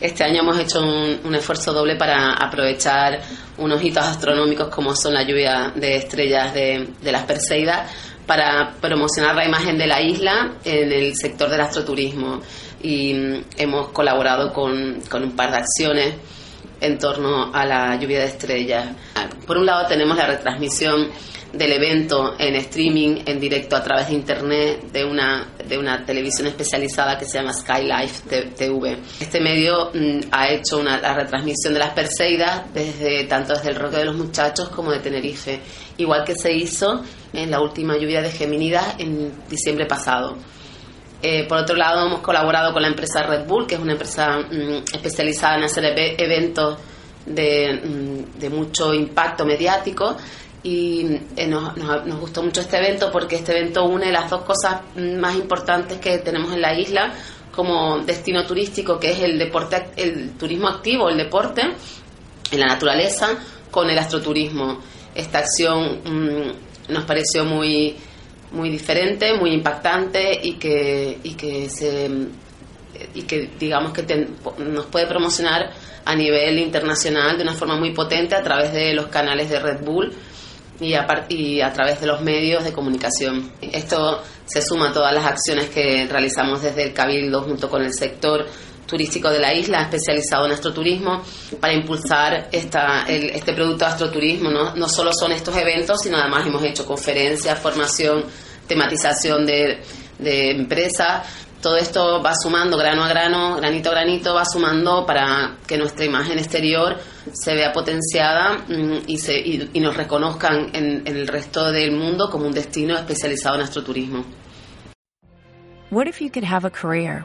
Este año hemos hecho un, esfuerzo doble para aprovechar unos hitos astronómicos como son la lluvia de estrellas de, las Perseidas para promocionar la imagen de la isla en el sector del astroturismo. Y mm, hemos colaborado con un par de acciones en torno a la lluvia de estrellas. Por un lado tenemos la retransmisión del evento en streaming, en directo a través de internet de una, de una televisión especializada que se llama Skylife TV. Este medio mm, ha hecho una, la retransmisión de las Perseidas desde, tanto desde el Roque de los Muchachos como de Tenerife, igual que se hizo en la última lluvia de Geminidas en diciembre pasado. Eh, por otro lado, hemos colaborado con la empresa Red Bull, que es una empresa mm, especializada en hacer eventos de, mm, de mucho impacto mediático y eh, nos, nos, gustó mucho este evento porque este evento une las dos cosas más importantes que tenemos en la isla como destino turístico, que es el deporte, el turismo activo, el deporte en la naturaleza, con el astroturismo. Esta acción mm, nos pareció muy muy diferente, muy impactante y que y que se y que digamos que nos puede promocionar a nivel internacional de una forma muy potente a través de los canales de Red Bull y a, y a través de los medios de comunicación. Esto se suma a todas las acciones que realizamos desde el Cabildo junto con el sector turístico de la isla, especializado en astroturismo, para impulsar esta, este producto de astroturismo. ¿no? no solo son estos eventos, sino además hemos hecho conferencias, formación, tematización de, de empresas todo esto va sumando grano a grano, granito a granito, va sumando para que nuestra imagen exterior se vea potenciada mm, y, se, y, nos reconozcan en, en el resto del mundo como un destino especializado en astroturismo. What if you could have a career